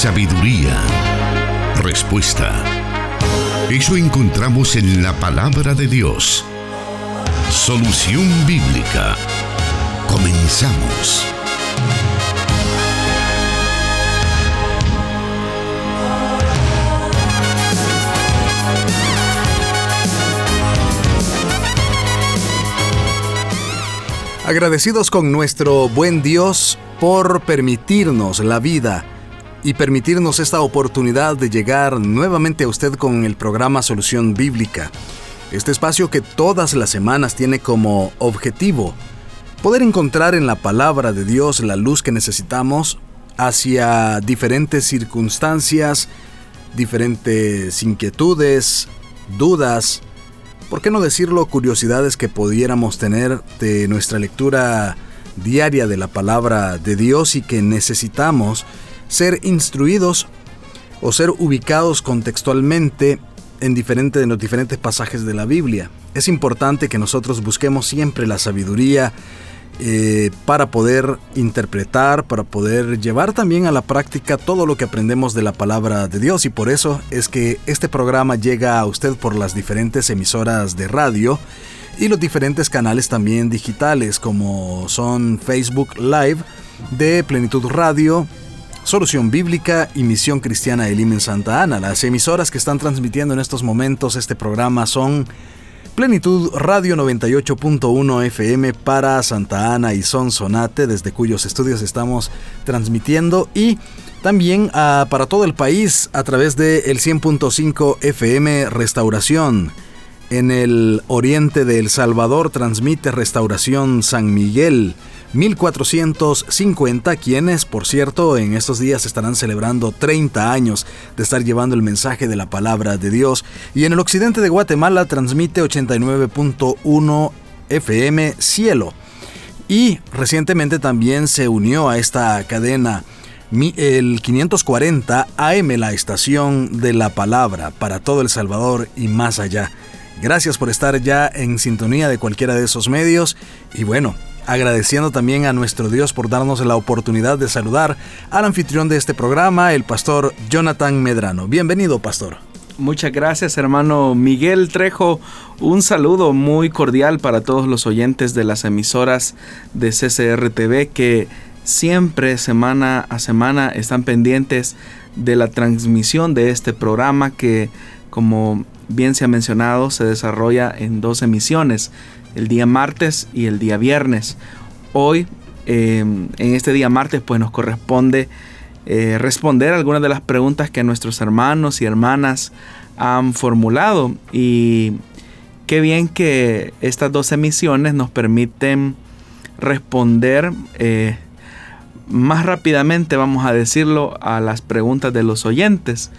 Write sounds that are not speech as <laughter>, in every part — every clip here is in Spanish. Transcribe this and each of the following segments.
sabiduría, respuesta. Eso encontramos en la palabra de Dios. Solución bíblica. Comenzamos. Agradecidos con nuestro buen Dios por permitirnos la vida y permitirnos esta oportunidad de llegar nuevamente a usted con el programa Solución Bíblica. Este espacio que todas las semanas tiene como objetivo poder encontrar en la palabra de Dios la luz que necesitamos hacia diferentes circunstancias, diferentes inquietudes, dudas, por qué no decirlo, curiosidades que pudiéramos tener de nuestra lectura diaria de la palabra de Dios y que necesitamos ser instruidos o ser ubicados contextualmente en, diferente, en los diferentes pasajes de la Biblia. Es importante que nosotros busquemos siempre la sabiduría eh, para poder interpretar, para poder llevar también a la práctica todo lo que aprendemos de la palabra de Dios. Y por eso es que este programa llega a usted por las diferentes emisoras de radio y los diferentes canales también digitales como son Facebook Live de Plenitud Radio, Solución Bíblica y Misión Cristiana Elim en Santa Ana. Las emisoras que están transmitiendo en estos momentos este programa son Plenitud Radio 98.1 FM para Santa Ana y Sonsonate, desde cuyos estudios estamos transmitiendo y también ah, para todo el país a través de el 100.5 FM Restauración. En el oriente de El Salvador transmite Restauración San Miguel 1450, quienes, por cierto, en estos días estarán celebrando 30 años de estar llevando el mensaje de la palabra de Dios. Y en el occidente de Guatemala transmite 89.1 FM Cielo. Y recientemente también se unió a esta cadena el 540 AM, la estación de la palabra para todo El Salvador y más allá. Gracias por estar ya en sintonía de cualquiera de esos medios y bueno, agradeciendo también a nuestro Dios por darnos la oportunidad de saludar al anfitrión de este programa, el pastor Jonathan Medrano. Bienvenido, pastor. Muchas gracias, hermano Miguel Trejo. Un saludo muy cordial para todos los oyentes de las emisoras de CCRTV que siempre, semana a semana, están pendientes de la transmisión de este programa que, como bien se ha mencionado, se desarrolla en dos emisiones el día martes y el día viernes. Hoy, em, en este día martes, pues nos corresponde eh, responder algunas de las preguntas que nuestros hermanos y hermanas han formulado. Y qué bien que estas dos emisiones nos permiten responder eh, más rápidamente, vamos a decirlo, a las preguntas de los oyentes.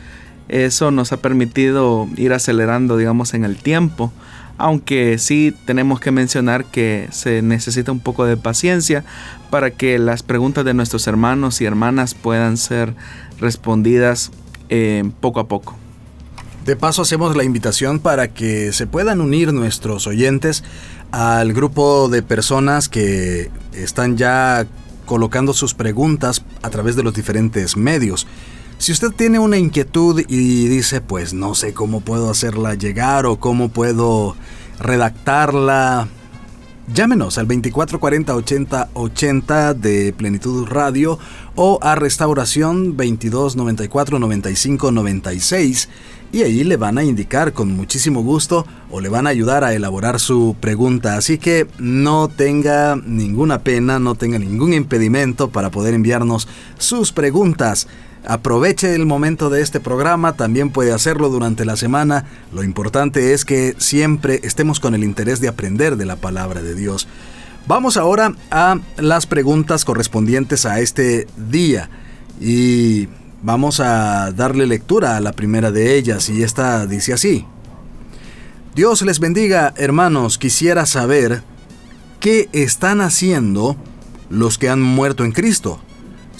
Eso nos ha permitido ir acelerando, digamos, en el tiempo aunque sí tenemos que mencionar que se necesita un poco de paciencia para que las preguntas de nuestros hermanos y hermanas puedan ser respondidas eh, poco a poco. De paso hacemos la invitación para que se puedan unir nuestros oyentes al grupo de personas que están ya colocando sus preguntas a través de los diferentes medios. Si usted tiene una inquietud y dice, pues no sé cómo puedo hacerla llegar o cómo puedo redactarla, llámenos al 2440 80 80 de Plenitud Radio o a Restauración 22 94 95 96 y ahí le van a indicar con muchísimo gusto o le van a ayudar a elaborar su pregunta. Así que no tenga ninguna pena, no tenga ningún impedimento para poder enviarnos sus preguntas. Aproveche el momento de este programa, también puede hacerlo durante la semana. Lo importante es que siempre estemos con el interés de aprender de la palabra de Dios. Vamos ahora a las preguntas correspondientes a este día y vamos a darle lectura a la primera de ellas y esta dice así. Dios les bendiga, hermanos, quisiera saber qué están haciendo los que han muerto en Cristo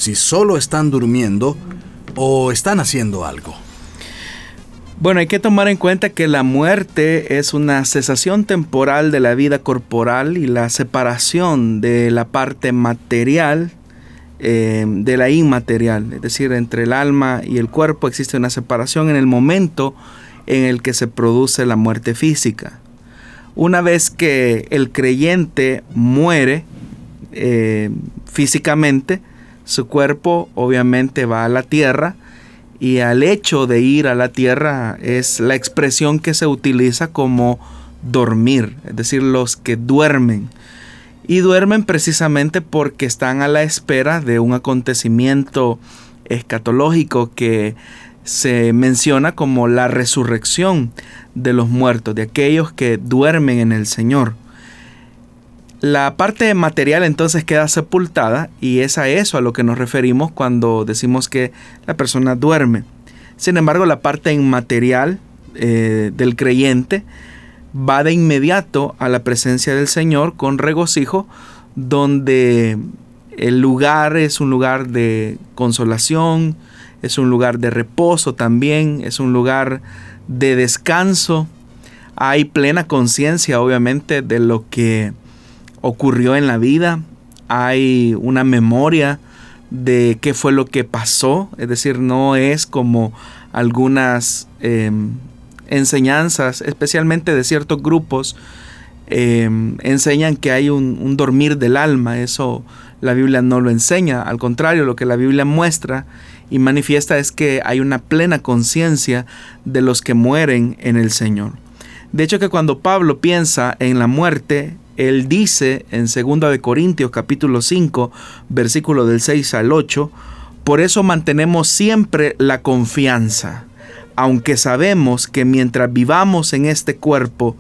si solo están durmiendo o están haciendo algo. Bueno, hay que tomar en cuenta que la muerte es una cesación temporal de la vida corporal y la separación de la parte material eh, de la inmaterial, es decir, entre el alma y el cuerpo existe una separación en el momento en el que se produce la muerte física. Una vez que el creyente muere eh, físicamente, su cuerpo obviamente va a la tierra y al hecho de ir a la tierra es la expresión que se utiliza como dormir, es decir, los que duermen y duermen precisamente porque están a la espera de un acontecimiento escatológico que se menciona como la resurrección de los muertos, de aquellos que duermen en el Señor. La parte material entonces queda sepultada y es a eso a lo que nos referimos cuando decimos que la persona duerme. Sin embargo, la parte inmaterial eh, del creyente va de inmediato a la presencia del Señor con regocijo, donde el lugar es un lugar de consolación, es un lugar de reposo también, es un lugar de descanso. Hay plena conciencia, obviamente, de lo que ocurrió en la vida. Hay una memoria de qué fue lo que pasó. Es decir, no es como algunas em, enseñanzas, especialmente de ciertos grupos, em, enseñan que hay un, dormir del alma. Eso la Biblia no lo enseña. Al contrario, lo que la Biblia muestra y manifiesta es que hay una plena conciencia de los que mueren en el Señor. De hecho que cuando Pablo piensa en la muerte, él dice en 2 de Corintios capítulo 5, versículo del 6 al 8, por eso mantenemos siempre la confianza aunque sabemos que mientras vivamos en este cuerpo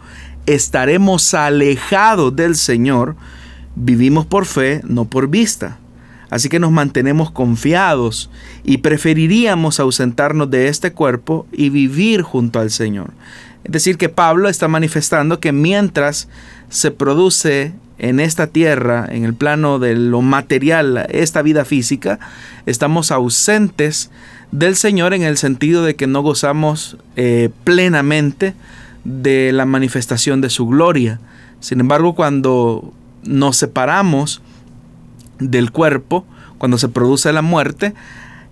estaremos alejados del Señor, vivimos por fe, no por vista. Así que nos mantenemos confiados y preferiríamos ausentarnos de este cuerpo y vivir junto al Señor. Es decir, que Pablo está manifestando que mientras se produce en esta tierra, en el plano de lo material, esta vida física, estamos ausentes del Señor en el sentido de que no gozamos eh, plenamente de la manifestación de su gloria. Sin embargo, cuando nos separamos del cuerpo, cuando se produce la muerte,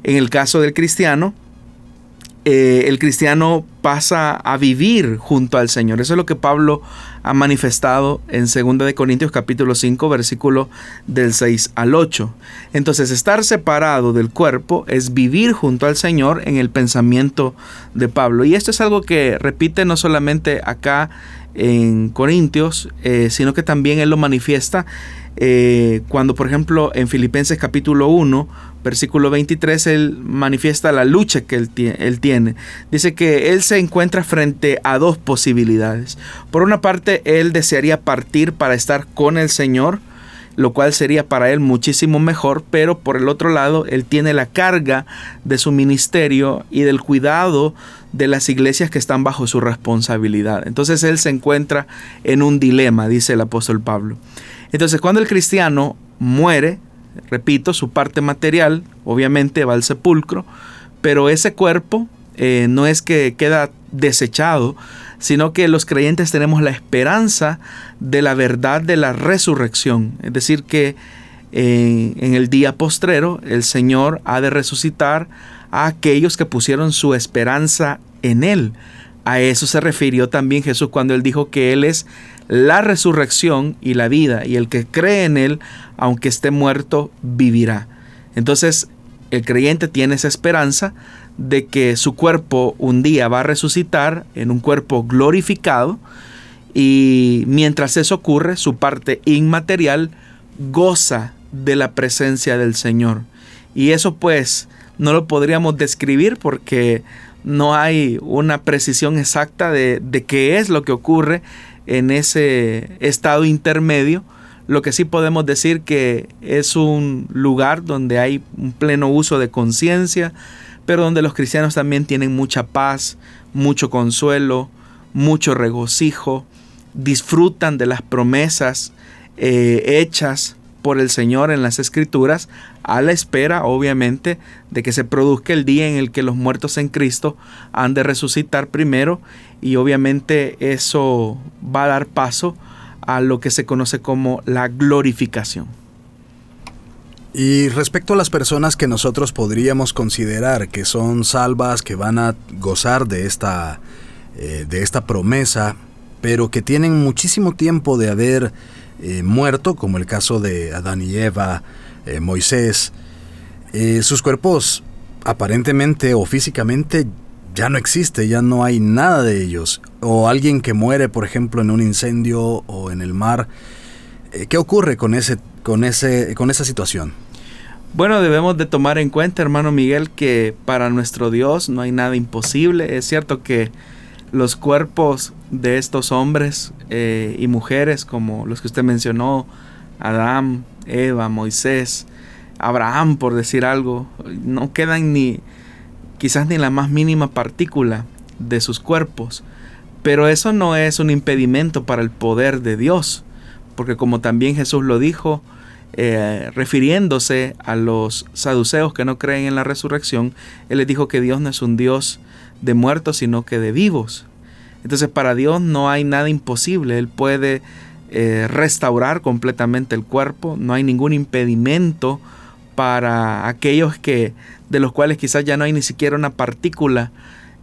en el caso del cristiano, eh, el cristiano pasa a vivir junto al Señor. Eso es lo que Pablo ha manifestado en 2 de Corintios capítulo 5 versículo del 6 al 8. Entonces, estar separado del cuerpo es vivir junto al Señor en el pensamiento de Pablo. Y esto es algo que repite no solamente acá en Corintios, eh, sino que también él lo manifiesta eh, cuando, por ejemplo, en Filipenses capítulo 1, versículo 23, él manifiesta la lucha que él, tiene. Dice que él se encuentra frente a dos posibilidades. Por una parte, él desearía partir para estar con el Señor, lo cual sería para él muchísimo mejor, pero por el otro lado, él tiene la carga de su ministerio y del cuidado de las iglesias que están bajo su responsabilidad. Entonces él se encuentra en un dilema, dice el apóstol Pablo. Entonces cuando el cristiano muere, repito, su parte material obviamente va al sepulcro, pero ese cuerpo eh, no es que queda desechado, sino que los creyentes tenemos la esperanza de la verdad de la resurrección. Es decir, que eh, en el día postrero el Señor ha de resucitar a aquellos que pusieron su esperanza en Él. A eso se refirió también Jesús cuando Él dijo que Él es la resurrección y la vida, y el que cree en Él, aunque esté muerto, vivirá. Entonces, el creyente tiene esa esperanza de que su cuerpo un día va a resucitar en un cuerpo glorificado, y mientras eso ocurre, su parte inmaterial goza de la presencia del Señor. Y eso pues no lo podríamos describir porque no hay una precisión exacta de, qué es lo que ocurre en ese estado intermedio. Lo que sí podemos decir que es un lugar donde hay un pleno uso de conciencia, pero donde los cristianos también tienen mucha paz, mucho consuelo, mucho regocijo, disfrutan de las promesas eh, hechas por el Señor en las Escrituras, a la espera, obviamente, de que se produzca el día en el que los muertos en Cristo han de resucitar primero y obviamente eso va a dar paso a lo que se conoce como la glorificación. Y respecto a las personas que nosotros podríamos considerar que son salvas, que van a gozar de esta, eh, de esta promesa, pero que tienen muchísimo tiempo de haber eh, muerto, como el caso de Adán y Eva, eh, Moisés, sus cuerpos aparentemente o físicamente ya no existe, ya no hay nada de ellos. O alguien que muere, por ejemplo, en un incendio o en el mar. ¿Qué ocurre con ese con, ese, con esa situación? Bueno, debemos de tomar en cuenta, hermano Miguel, que para nuestro Dios no hay nada imposible. Es cierto que los cuerpos de estos hombres eh, y mujeres, como los que usted mencionó, Adán, Eva, Moisés, Abraham, por decir algo, no quedan ni quizás ni la más mínima partícula de sus cuerpos. Pero eso no es un impedimento para el poder de Dios, porque como también Jesús lo dijo, eh, refiriéndose a los saduceos que no creen en la resurrección, Él les dijo que Dios no es un Dios de muertos, sino que de vivos. Entonces para Dios no hay nada imposible, Él puede eh, restaurar completamente el cuerpo, no hay ningún impedimento para aquellos que de los cuales quizás ya no hay ni siquiera una partícula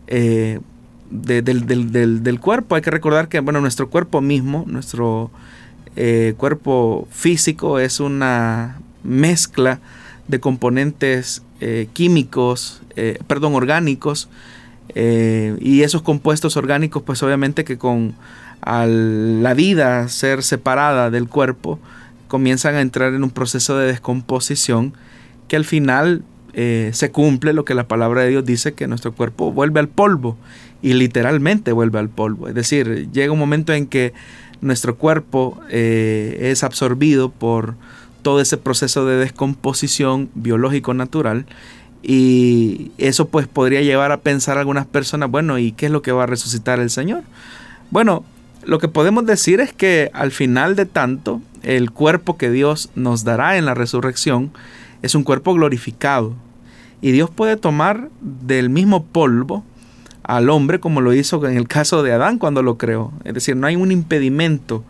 eh, del, cuerpo. Hay que recordar que bueno, nuestro cuerpo mismo, nuestro eh, cuerpo físico es una mezcla de componentes eh, químicos, perdón, orgánicos, y esos compuestos orgánicos, pues obviamente que con la vida ser separada del cuerpo, comienzan a entrar en un proceso de descomposición que al final se cumple lo que la palabra de Dios dice, que nuestro cuerpo vuelve al polvo, y literalmente vuelve al polvo. Es decir, llega un momento en que nuestro cuerpo eh, es absorbido por todo ese proceso de descomposición biológico natural y eso pues podría llevar a pensar a algunas personas, bueno, ¿y qué es lo que va a resucitar el Señor? Bueno, lo que podemos decir es que al final de tanto, el cuerpo que Dios nos dará en la resurrección es un cuerpo glorificado. Y Dios puede tomar del mismo polvo al hombre como lo hizo en el caso de Adán cuando lo creó. Es decir, no hay un impedimento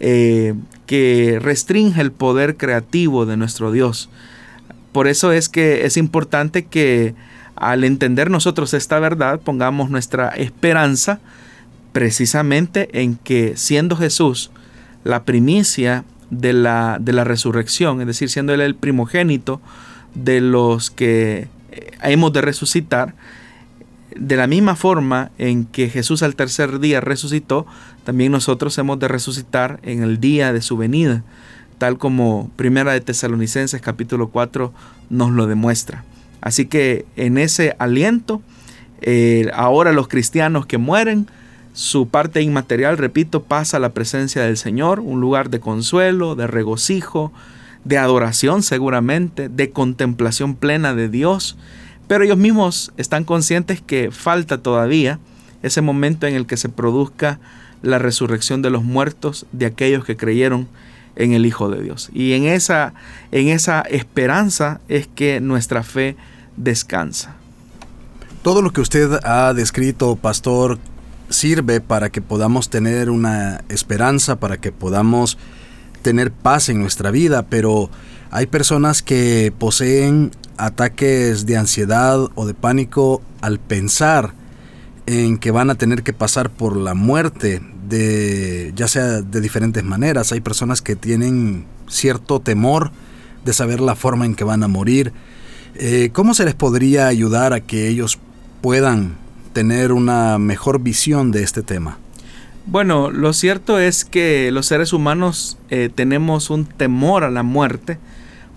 eh, que restringe el poder creativo de nuestro Dios. Por eso es que es importante que al entender nosotros esta verdad pongamos nuestra esperanza precisamente en que siendo Jesús la primicia de la, de la resurrección, es decir, siendo Él el primogénito de los que eh, hemos de resucitar, de la misma forma en que Jesús al tercer día resucitó, también nosotros hemos de resucitar en el día de su venida, tal como Primera de Tesalonicenses capítulo 4 nos lo demuestra. Así que en ese aliento, eh, ahora los cristianos que mueren, su parte inmaterial, repito, pasa a la presencia del Señor, un lugar de consuelo, de regocijo, de adoración seguramente, de contemplación plena de Dios pero ellos mismos están conscientes que falta todavía ese momento en el que se produzca la resurrección de los muertos de aquellos que creyeron en el Hijo de Dios. Y en esa, en esa esperanza es que nuestra fe descansa. Todo lo que usted ha descrito, pastor, sirve para que podamos tener una esperanza, para que podamos tener paz en nuestra vida, pero hay personas que poseen ataques de ansiedad o de pánico al pensar en que van a tener que pasar por la muerte de ya sea de diferentes maneras. Hay personas que tienen cierto temor de saber la forma en que van a morir. Eh, ¿Cómo se les podría ayudar a que ellos puedan tener una mejor visión de este tema? Bueno, lo cierto es que los seres humanos eh, tenemos un temor a la muerte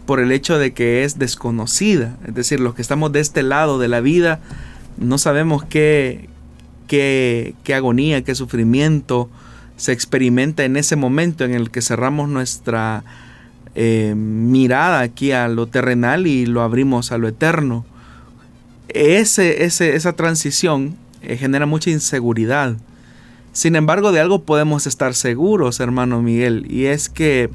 por el hecho de que es desconocida. Es decir, los que estamos de este lado de la vida no sabemos qué, qué, qué agonía, qué sufrimiento se experimenta en ese momento en el que cerramos nuestra eh, mirada aquí a lo terrenal y lo abrimos a lo eterno. Ese, esa transición eh, genera mucha inseguridad. Sin embargo, de algo podemos estar seguros, hermano Miguel, y es que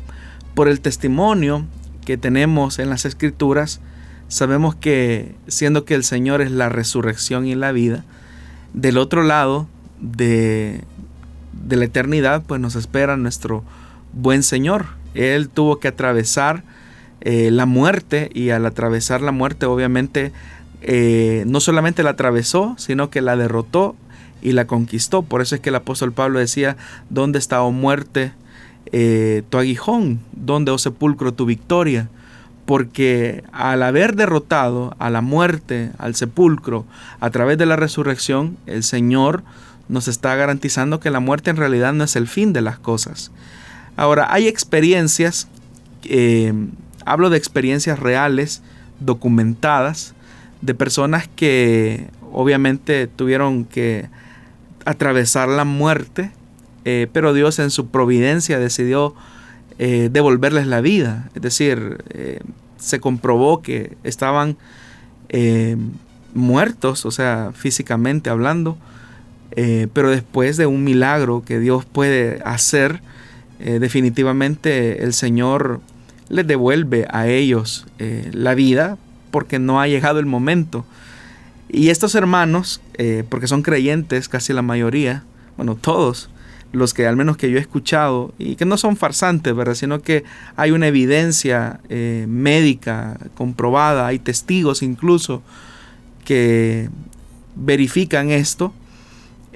por el testimonio que tenemos en las escrituras, sabemos que siendo que el Señor es la resurrección y la vida, del otro lado de, de la eternidad, pues nos espera nuestro buen Señor. Él tuvo que atravesar eh, la muerte y al atravesar la muerte obviamente eh, no solamente la atravesó, sino que la derrotó y la conquistó. Por eso es que el apóstol Pablo decía, ¿dónde está, oh muerte, eh, tu aguijón? ¿Dónde, oh sepulcro, tu victoria? Porque al haber derrotado a la muerte, al sepulcro, a través de la resurrección, el Señor nos está garantizando que la muerte en realidad no es el fin de las cosas. Ahora, hay experiencias, eh, hablo de experiencias reales, documentadas, de personas que obviamente tuvieron que atravesar la muerte, eh, pero Dios en su providencia decidió eh, devolverles la vida. Es decir, se comprobó que estaban muertos, o sea, físicamente hablando, eh, pero después de un milagro que Dios puede hacer, eh, definitivamente el Señor les devuelve a ellos eh, la vida porque no ha llegado el momento. Y estos hermanos, porque son creyentes casi la mayoría, bueno, todos, los que al menos que yo he escuchado, y que no son farsantes, ¿verdad? Sino que hay una evidencia médica comprobada, hay testigos incluso que verifican esto,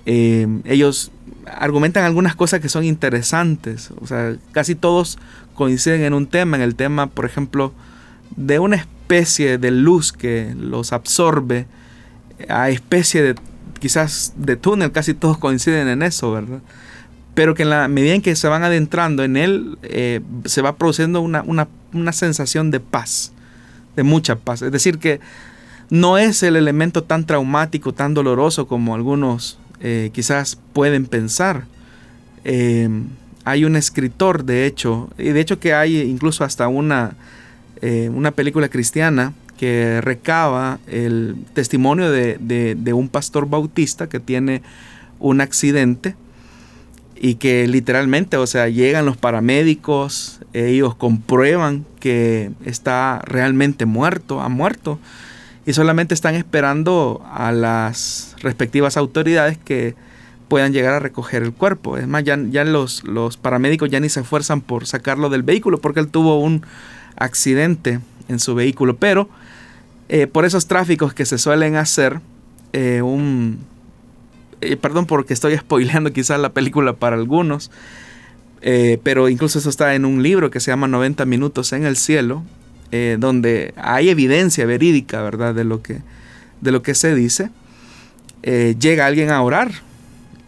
eh, ellos argumentan algunas cosas que son interesantes. O sea, casi todos coinciden en un tema, en el tema, por ejemplo, de una especie de luz que los absorbe, a especie de quizás de túnel, casi todos coinciden en eso, ¿verdad? Pero que en la medida en que se van adentrando en él, eh, se va produciendo una, una sensación de paz, de mucha paz. Es decir, que no es el elemento tan traumático, tan doloroso como algunos eh, quizás pueden pensar. Eh, hay un escritor, de hecho, y de hecho que hay incluso hasta una, eh, una película cristiana que recaba el testimonio de, un pastor bautista que tiene un accidente y que literalmente, o sea, llegan los paramédicos, ellos comprueban que está realmente muerto, ha muerto y solamente están esperando a las respectivas autoridades que puedan llegar a recoger el cuerpo. Es más, ya, los, los paramédicos ya ni se esfuerzan por sacarlo del vehículo porque él tuvo un accidente en su vehículo. Pero eh, por esos tráficos que se suelen hacer, eh, un... Eh, perdón porque estoy <laughs> spoileando quizás la película para algunos, pero incluso eso está en un libro que se llama 90 minutos en el cielo, donde hay evidencia verídica, ¿verdad? De lo que, de lo que se dice, llega alguien a orar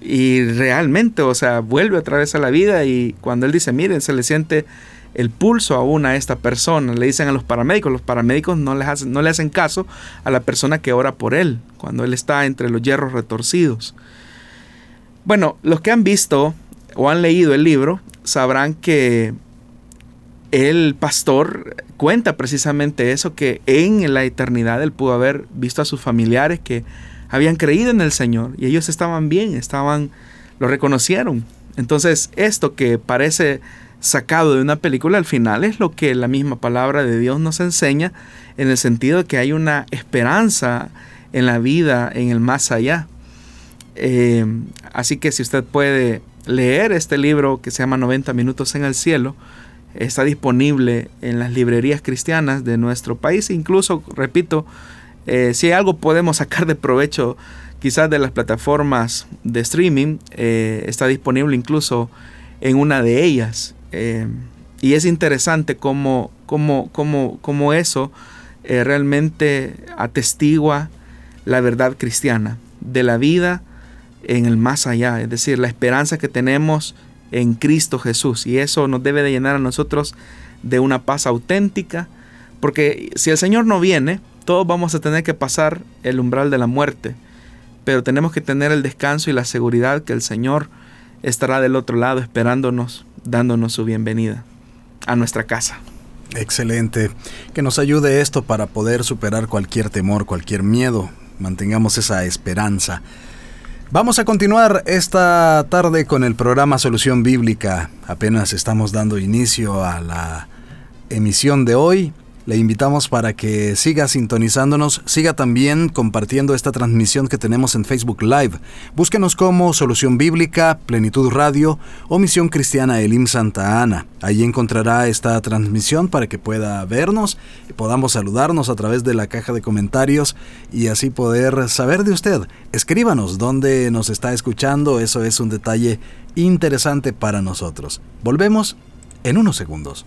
y realmente, o sea, vuelve otra vez a la vida y cuando él dice, miren, se le siente el pulso aún a esta persona, le dicen a los paramédicos, los paramédicos no, les hacen, no le hacen caso a la persona que ora por él, cuando él está entre los hierros retorcidos. Bueno, los que han visto o han leído el libro sabrán que el pastor cuenta precisamente eso, que en la eternidad él pudo haber visto a sus familiares que habían creído en el Señor y ellos estaban bien, estaban, lo reconocieron. Entonces esto que parece sacado de una película al final es lo que la misma palabra de Dios nos enseña en el sentido de que hay una esperanza en la vida, en el más allá. Eh, así que si usted puede leer este libro que se llama 90 minutos en el cielo, está disponible en las librerías cristianas de nuestro país. Incluso, repito, eh, si algo podemos sacar de provecho quizás de las plataformas de streaming, eh, está disponible incluso en una de ellas. Eh, y es interesante cómo, cómo, cómo, cómo eso realmente atestigua la verdad cristiana de la vida en el más allá, es decir, la esperanza que tenemos en Cristo Jesús. Y eso nos debe de llenar a nosotros de una paz auténtica, porque si el Señor no viene, todos vamos a tener que pasar el umbral de la muerte, pero tenemos que tener el descanso y la seguridad que el Señor estará del otro lado esperándonos, dándonos su bienvenida a nuestra casa. Excelente. Que nos ayude esto para poder superar cualquier temor, cualquier miedo. Mantengamos esa esperanza. Vamos a continuar esta tarde con el programa Solución Bíblica. Apenas estamos dando inicio a la emisión de hoy Le invitamos para que siga sintonizándonos, siga también compartiendo esta transmisión que tenemos en Facebook Live. Búsquenos como Solución Bíblica, Plenitud Radio o Misión Cristiana Elim Santa Ana. Ahí encontrará esta transmisión para que pueda vernos y podamos saludarnos a través de la caja de comentarios y así poder saber de usted. Escríbanos dónde nos está escuchando, eso es un detalle interesante para nosotros. Volvemos en unos segundos.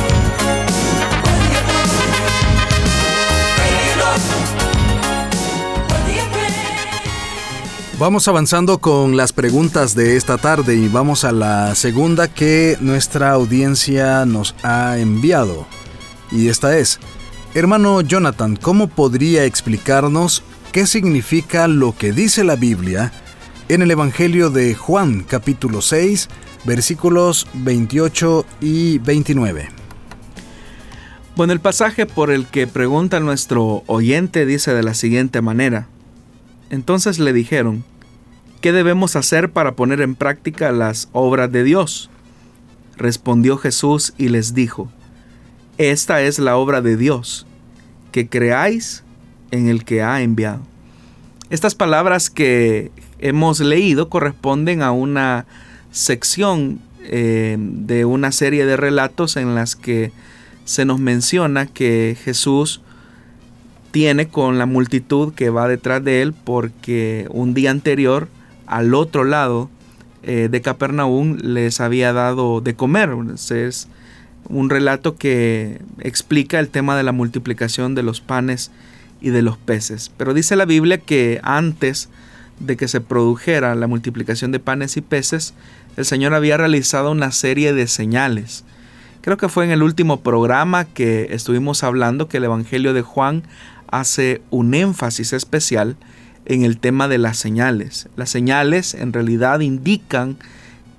Vamos avanzando con las preguntas de esta tarde y vamos a la segunda que nuestra audiencia nos ha enviado. Y esta es, hermano Jonathan, ¿cómo podría explicarnos qué significa lo que dice la Biblia en el Evangelio de Juan capítulo 6 versículos 28 y 29? Bueno, el pasaje por el que pregunta nuestro oyente dice de la siguiente manera. Entonces le dijeron, ¿qué debemos hacer para poner en práctica las obras de Dios? Respondió Jesús y les dijo, Esta es la obra de Dios, que creáis en el que ha enviado. Estas palabras que hemos leído corresponden a una sección eh, de una serie de relatos en las que se nos menciona que Jesús tiene con la multitud que va detrás de él porque un día anterior al otro lado eh, de Capernaum les había dado de comer. Es un relato que explica el tema de la multiplicación de los panes y de los peces. Pero dice la Biblia que antes de que se produjera la multiplicación de panes y peces, el Señor había realizado una serie de señales. Creo que fue en el último programa que estuvimos hablando que el Evangelio de Juan hace un énfasis especial en el tema de las señales. Las señales en realidad indican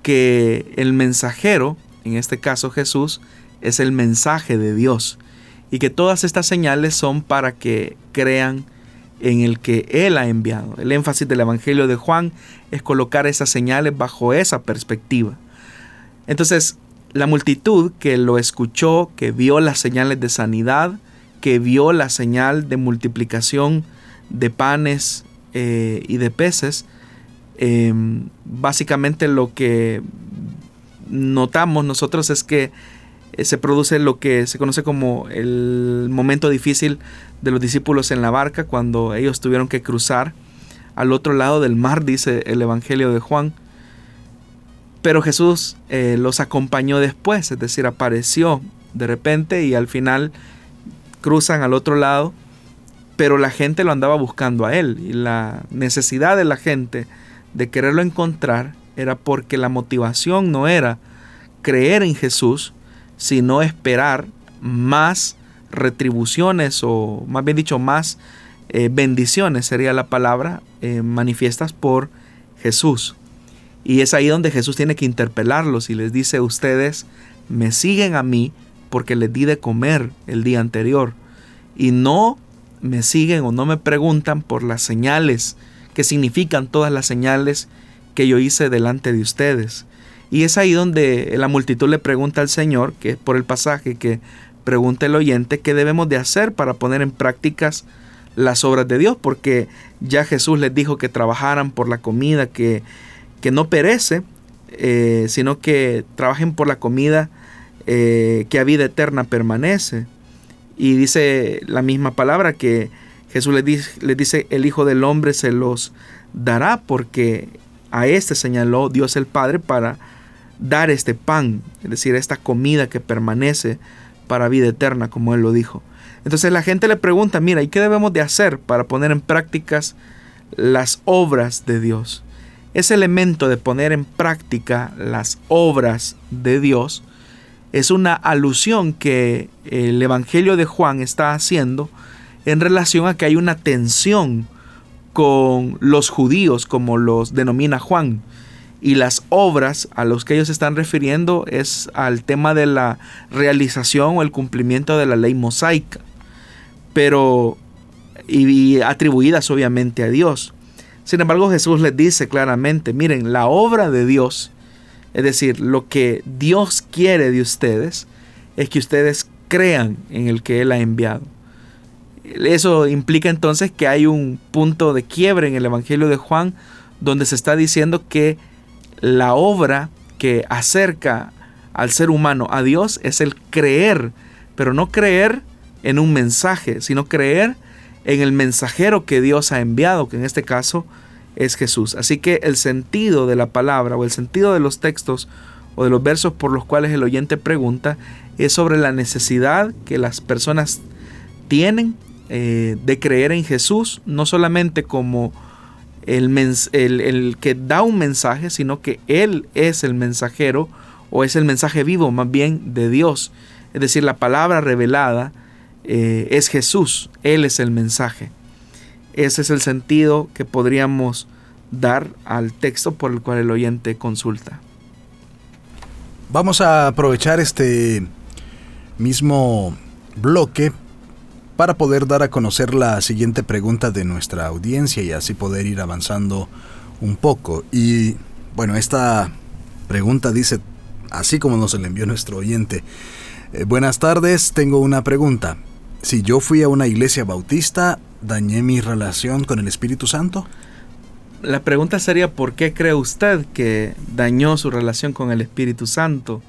que el mensajero, en este caso Jesús, es el mensaje de Dios y que todas estas señales son para que crean en el que Él ha enviado. El énfasis del Evangelio de Juan es colocar esas señales bajo esa perspectiva. Entonces, la multitud que lo escuchó, que vio las señales de sanidad, que vio la señal de multiplicación de panes eh, y de peces, em, básicamente lo que notamos nosotros es que eh, se produce lo que se conoce como el momento difícil de los discípulos en la barca cuando ellos tuvieron que cruzar al otro lado del mar, dice el Evangelio de Juan. Pero Jesús eh, los acompañó después, es decir, apareció de repente y al final cruzan al otro lado, pero la gente lo andaba buscando a él y la necesidad de la gente de quererlo encontrar era porque la motivación no era creer en Jesús, sino esperar más retribuciones o más bien dicho más eh, bendiciones sería la palabra eh, manifiestas por Jesús. Y es ahí donde Jesús tiene que interpelarlos y les dice, ustedes me siguen a mí porque les di de comer el día anterior. Y no me siguen o no me preguntan por las señales, que significan todas las señales que yo hice delante de ustedes. Y es ahí donde la multitud le pregunta al Señor, que es por el pasaje que pregunta el oyente, qué debemos de hacer para poner en prácticas las obras de Dios, porque ya Jesús les dijo que trabajaran por la comida que, que no perece, eh, sino que trabajen por la comida eh, que a vida eterna permanece. Y dice la misma palabra que Jesús les dice, dice, el Hijo del Hombre se los dará porque a este señaló Dios el Padre para dar este pan, es decir, esta comida que permanece para vida eterna, como Él lo dijo. Entonces la gente le pregunta, mira, ¿y qué debemos de hacer para poner en prácticas las obras de Dios? Ese elemento de poner en práctica las obras de Dios es una alusión que el Evangelio de Juan está haciendo en relación a que hay una tensión con los judíos, como los denomina Juan. Y las obras a los que ellos están refiriendo es al tema de la realización o el cumplimiento de la ley mosaica, pero y, atribuidas obviamente a Dios. Sin embargo, Jesús les dice claramente, miren, la obra de Dios, es decir, lo que Dios quiere de ustedes, es que ustedes crean en el que Él ha enviado. Eso implica entonces que hay un punto de quiebre en el Evangelio de Juan donde se está diciendo que la obra que acerca al ser humano a Dios es el creer, pero no creer en un mensaje, sino creer en el mensajero que Dios ha enviado, que en este caso es Jesús. Así que el sentido de la palabra o el sentido de los textos o de los versos por los cuales el oyente pregunta es sobre la necesidad que las personas tienen eh, de creer en Jesús, no solamente como el, que da un mensaje, sino que Él es el mensajero o es el mensaje vivo más bien de Dios. Es decir, la palabra revelada eh, es Jesús, Él es el mensaje. Ese es el sentido que podríamos dar al texto por el cual el oyente consulta. Vamos a aprovechar este mismo bloque para poder dar a conocer la siguiente pregunta de nuestra audiencia y así poder ir avanzando un poco. Y bueno, esta pregunta dice, así como nos la envió nuestro oyente, eh, buenas tardes, tengo una pregunta. Si yo fui a una iglesia bautista, ¿dañé mi relación con el Espíritu Santo? La pregunta sería, ¿por qué cree usted que dañó su relación con el Espíritu Santo?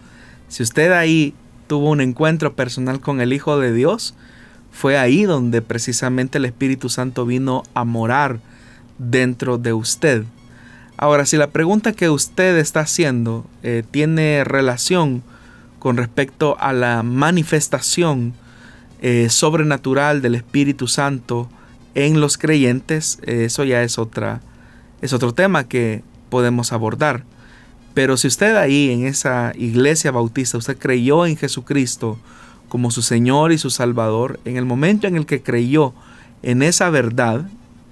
Si usted ahí tuvo un encuentro personal con el Hijo de Dios, fue ahí donde precisamente el Espíritu Santo vino a morar dentro de usted. Ahora, si la pregunta que usted está haciendo eh, tiene relación con respecto a la manifestación eh, sobrenatural del Espíritu Santo en los creyentes, eh, eso ya es, otra, es otro tema que podemos abordar. Pero si usted ahí en esa iglesia bautista, usted creyó en Jesucristo, como su Señor y su Salvador, en el momento en el que creyó en esa verdad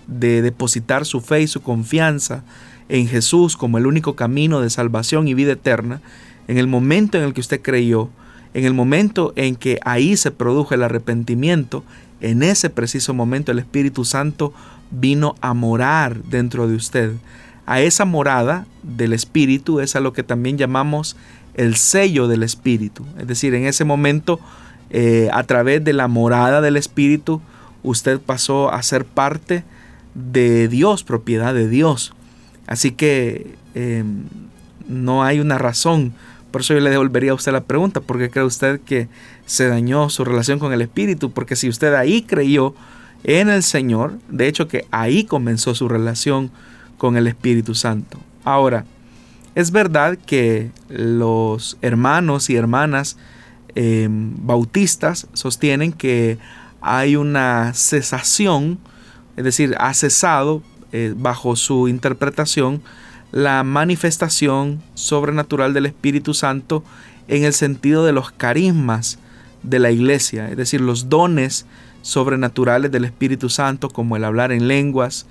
de depositar su fe y su confianza en Jesús como el único camino de salvación y vida eterna, en el momento en el que usted creyó, en el momento en que ahí se produjo el arrepentimiento, en ese preciso momento el Espíritu Santo vino a morar dentro de usted. A esa morada del Espíritu es a lo que también llamamos el sello del Espíritu. Es decir, en ese momento eh, a través de la morada del Espíritu, usted pasó a ser parte de Dios, propiedad de Dios. Así que em, no hay una razón. Por eso yo le devolvería a usted la pregunta, ¿por qué cree usted que se dañó su relación con el Espíritu? Porque si usted ahí creyó en el Señor, de hecho que ahí comenzó su relación con el Espíritu Santo. Ahora, es verdad que los hermanos y hermanas Em, bautistas sostienen que hay una cesación, es decir, ha cesado eh, bajo su interpretación la manifestación sobrenatural del Espíritu Santo en el sentido de los carismas de la iglesia, es decir, los dones sobrenaturales del Espíritu Santo como el hablar en lenguas,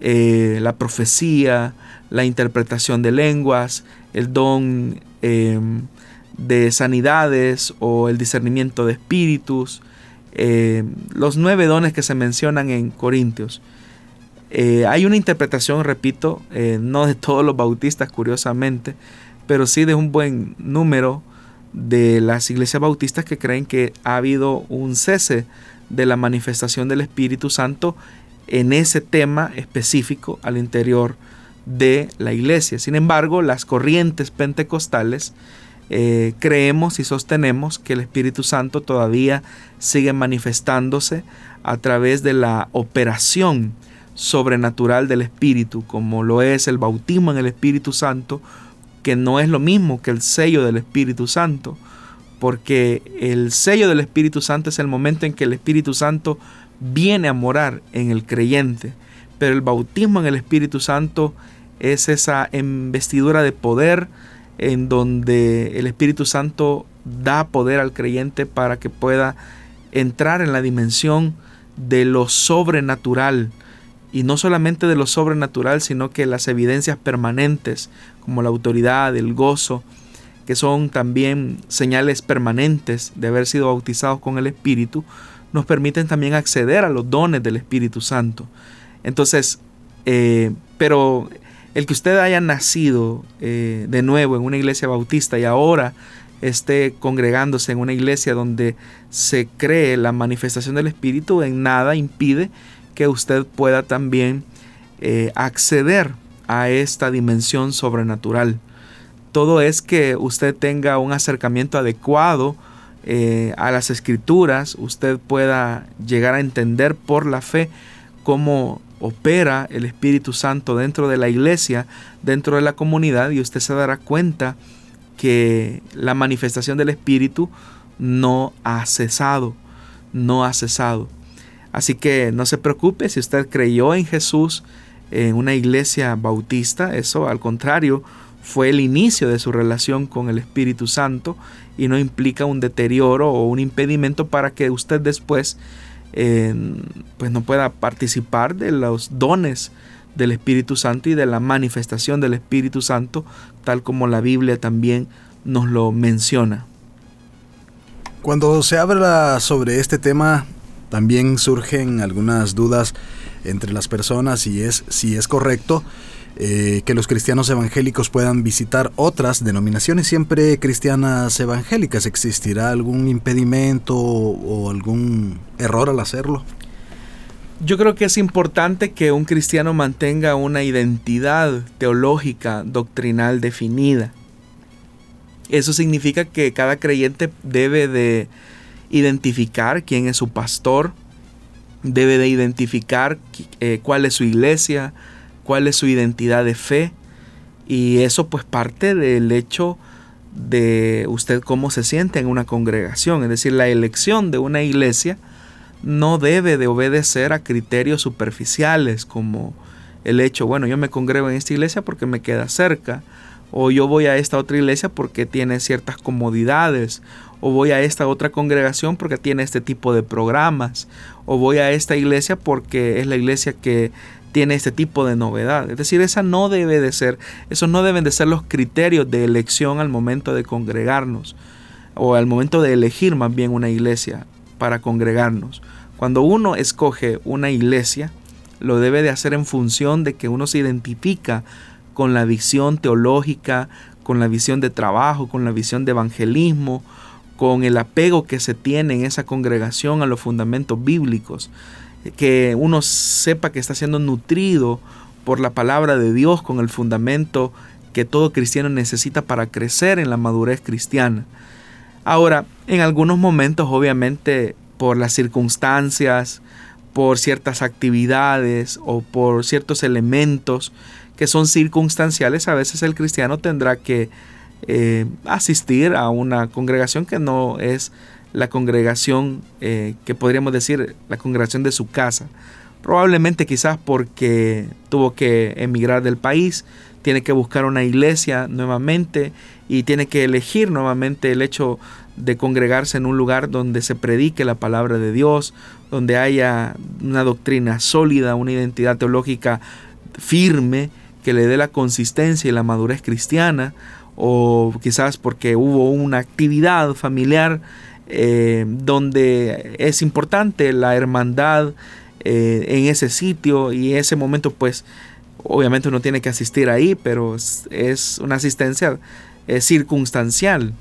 eh, la profecía, la interpretación de lenguas, el don em, de sanidades o el discernimiento de espíritus, eh, los nueve dones que se mencionan en Corintios. Eh, hay una interpretación, repito, eh, no de todos los bautistas, curiosamente, pero sí de un buen número de las iglesias bautistas que creen que ha habido un cese de la manifestación del Espíritu Santo en ese tema específico al interior de la iglesia. Sin embargo, las corrientes pentecostales eh, creemos y sostenemos que el Espíritu Santo todavía sigue manifestándose a través de la operación sobrenatural del Espíritu, como lo es el bautismo en el Espíritu Santo, que no es lo mismo que el sello del Espíritu Santo, porque el sello del Espíritu Santo es el momento en que el Espíritu Santo viene a morar en el creyente, pero el bautismo en el Espíritu Santo es esa investidura de poder en donde el Espíritu Santo da poder al creyente para que pueda entrar en la dimensión de lo sobrenatural, y no solamente de lo sobrenatural, sino que las evidencias permanentes, como la autoridad, el gozo, que son también señales permanentes de haber sido bautizados con el Espíritu, nos permiten también acceder a los dones del Espíritu Santo. Entonces, eh, pero el que usted haya nacido eh, de nuevo en una iglesia bautista y ahora esté congregándose en una iglesia donde se cree la manifestación del Espíritu, en nada impide que usted pueda también eh, acceder a esta dimensión sobrenatural. Todo es que usted tenga un acercamiento adecuado eh, a las escrituras, usted pueda llegar a entender por la fe cómo opera el Espíritu Santo dentro de la iglesia, dentro de la comunidad, y usted se dará cuenta que la manifestación del Espíritu no ha cesado, no ha cesado. Así que no se preocupe si usted creyó en Jesús en una iglesia bautista, eso al contrario fue el inicio de su relación con el Espíritu Santo y no implica un deterioro o un impedimento para que usted después eh, pues no pueda participar de los dones del Espíritu Santo y de la manifestación del Espíritu Santo, tal como la Biblia también nos lo menciona. Cuando se habla sobre este tema, también surgen algunas dudas entre las personas y es si es correcto eh, que los cristianos evangélicos puedan visitar otras denominaciones siempre cristianas evangélicas. ¿Existirá algún impedimento o algún error al hacerlo? Yo creo que es importante que un cristiano mantenga una identidad teológica, doctrinal definida. Eso significa que cada creyente debe de identificar quién es su pastor, debe de identificar eh, cuál es su iglesia, cuál es su identidad de fe. Y eso pues parte del hecho de usted cómo se siente en una congregación. Es decir, la elección de una iglesia no debe de obedecer a criterios superficiales como el hecho, bueno, yo me congrego en esta iglesia porque me queda cerca, o yo voy a esta otra iglesia porque tiene ciertas comodidades, o voy a esta otra congregación porque tiene este tipo de programas, o voy a esta iglesia porque es la iglesia que tiene este tipo de novedad. Es decir, esa no debe de ser, esos no deben de ser los criterios de elección al momento de congregarnos, o al momento de elegir más bien una iglesia para congregarnos. Cuando uno escoge una iglesia, lo debe de hacer en función de que uno se identifica con la visión teológica, con la visión de trabajo, con la visión de evangelismo, con el apego que se tiene en esa congregación a los fundamentos bíblicos, que uno sepa que está siendo nutrido por la palabra de Dios con el fundamento que todo cristiano necesita para crecer en la madurez cristiana. Ahora, en algunos momentos, obviamente, por las circunstancias, por ciertas actividades o por ciertos elementos que son circunstanciales, a veces el cristiano tendrá que eh, asistir a una congregación que no es la congregación eh, que podríamos decir la congregación de su casa. Probablemente quizás porque tuvo que emigrar del país, tiene que buscar una iglesia nuevamente y tiene que elegir nuevamente el hecho de congregarse en un lugar donde se predique la palabra de Dios, donde haya una doctrina sólida, una identidad teológica firme que le dé la consistencia y la madurez cristiana, o quizás porque hubo una actividad familiar eh, donde es importante la hermandad eh, en ese sitio y ese momento pues obviamente uno tiene que asistir ahí, pero es, una asistencia eh, circunstancial.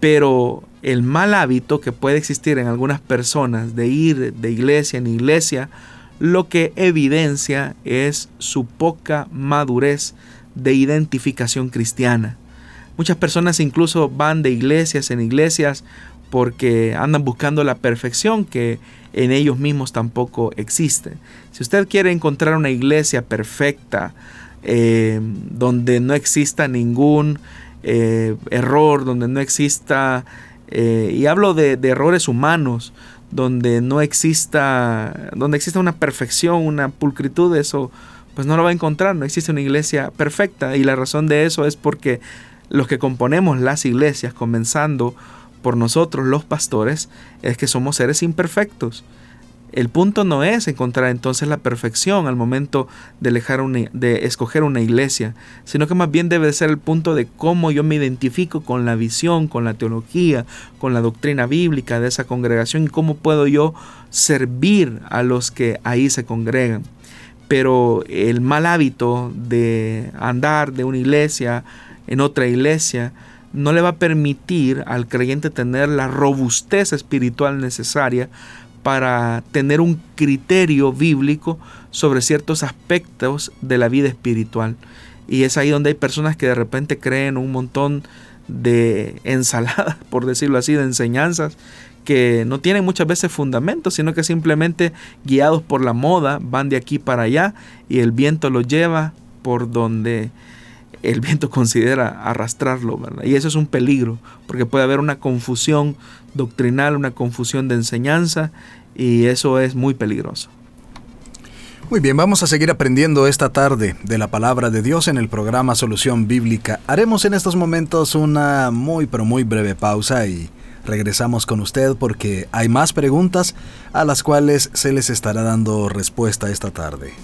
Pero el mal hábito que puede existir en algunas personas de ir de iglesia en iglesia, lo que evidencia es su poca madurez de identificación cristiana. Muchas personas incluso van de iglesias en iglesias porque andan buscando la perfección que en ellos mismos tampoco existe. Si usted quiere encontrar una iglesia perfecta, eh, donde no exista ningún eh, error, donde no exista, eh, y hablo de, errores humanos, donde no exista, donde exista una perfección, una pulcritud, eso pues no lo va a encontrar, no existe una iglesia perfecta y la razón de eso es porque los que componemos las iglesias, comenzando por nosotros los pastores, es que somos seres imperfectos. El punto no es encontrar entonces la perfección al momento de, de escoger una iglesia, sino que más bien debe ser el punto de cómo yo me identifico con la visión, con la teología, con la doctrina bíblica de esa congregación y cómo puedo yo servir a los que ahí se congregan. Pero el mal hábito de andar de una iglesia en otra iglesia no le va a permitir al creyente tener la robustez espiritual necesaria para tener un criterio bíblico sobre ciertos aspectos de la vida espiritual. Y es ahí donde hay personas que de repente creen un montón de ensaladas, <laughs> por decirlo así, de enseñanzas que no tienen muchas veces fundamentos, sino que simplemente guiados por la moda van de aquí para allá y el viento los lleva por donde el viento <laughs> considera arrastrarlo, Y eso es un peligro, porque puede haber una confusión doctrinal, una confusión de enseñanza, y eso es muy peligroso. Muy bien, vamos a seguir aprendiendo esta tarde de la palabra de Dios en el programa Solución Bíblica. Haremos en estos momentos una muy pero muy breve pausa y regresamos con usted porque hay más preguntas a las cuales se les estará dando respuesta esta tarde.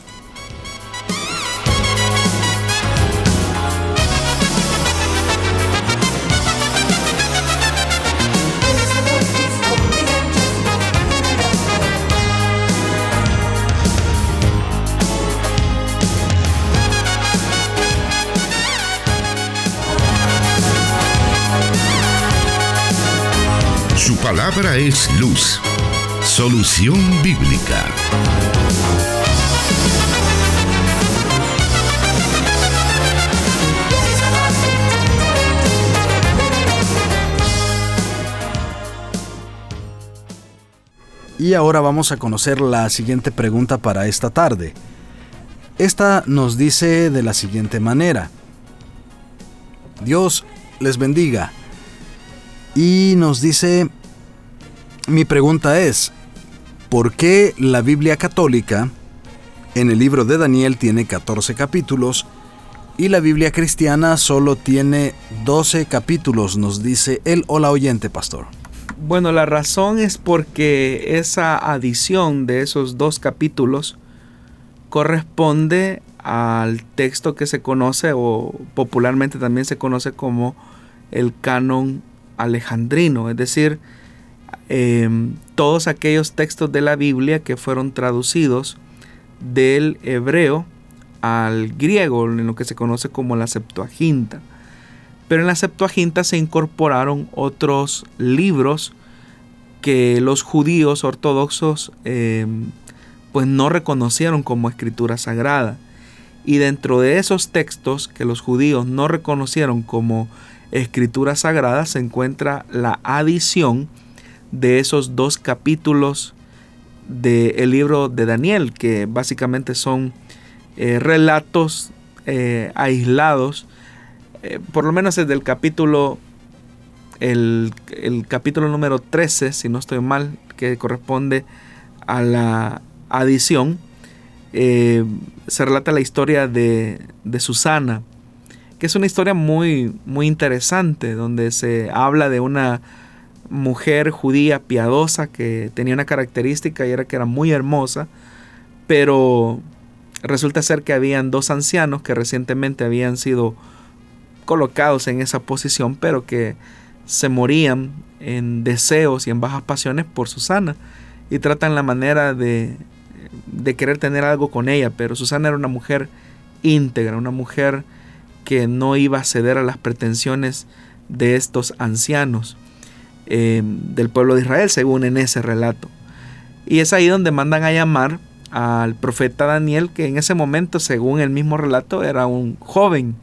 Palabra es luz. Solución bíblica. Y ahora vamos a conocer la siguiente pregunta para esta tarde. Esta nos dice de la siguiente manera. Dios les bendiga. Y nos dice, mi pregunta es, ¿por qué la Biblia católica en el libro de Daniel tiene 14 capítulos y la Biblia cristiana solo tiene 12 capítulos? Nos dice el o la oyente, pastor. Bueno, la razón es porque esa adición de esos dos capítulos corresponde al texto que se conoce o popularmente también se conoce como el canon alejandrino, es decir, Em, todos aquellos textos de la Biblia que fueron traducidos del hebreo al griego, en lo que se conoce como la Septuaginta. Pero en la Septuaginta se incorporaron otros libros que los judíos ortodoxos em, pues no reconocieron como escritura sagrada. Y dentro de esos textos que los judíos no reconocieron como escritura sagrada se encuentra la adición de esos dos capítulos del libro de Daniel, que básicamente son eh, relatos eh, aislados, eh, por lo menos desde el capítulo, el, capítulo número 13, si no estoy mal, que corresponde a la adición, se relata la historia de, de Susana, que es una historia muy, muy interesante, donde se habla de una mujer judía piadosa que tenía una característica y era que era muy hermosa, pero resulta ser que habían dos ancianos que recientemente habían sido colocados en esa posición, pero que se morían en deseos y en bajas pasiones por Susana y tratan la manera de, de querer tener algo con ella, pero Susana era una mujer íntegra, una mujer que no iba a ceder a las pretensiones de estos ancianos. Em, del pueblo de Israel, según en ese relato. Y es ahí donde mandan a llamar al profeta Daniel, que en ese momento, según el mismo relato, era un joven.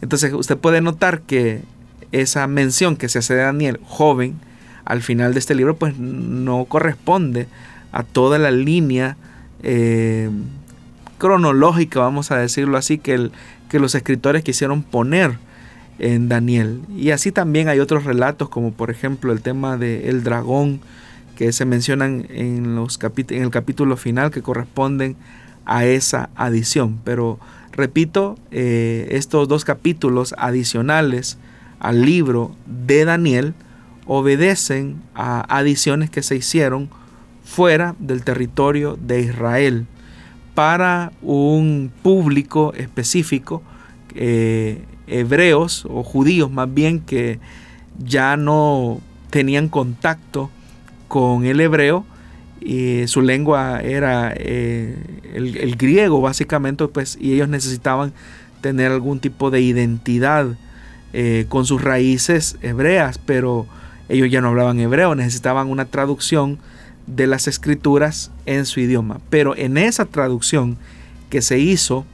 Entonces usted puede notar que esa mención que se hace de Daniel, joven, al final de este libro, pues no corresponde a toda la línea eh, cronológica, vamos a decirlo así, que, el, que los escritores quisieron poner en Daniel. Y así también hay otros relatos, como por ejemplo el tema del el dragón, que se mencionan en, los en el capítulo final, que corresponden a esa adición. Pero repito, eh, estos dos capítulos adicionales al libro de Daniel obedecen a adiciones que se hicieron fuera del territorio de Israel para un público específico, eh, hebreos o judíos más bien que ya no tenían contacto con el hebreo y su lengua era eh, el, griego básicamente pues y ellos necesitaban tener algún tipo de identidad eh, con sus raíces hebreas pero ellos ya no hablaban hebreo necesitaban una traducción de las escrituras en su idioma. Pero en esa traducción que se hizo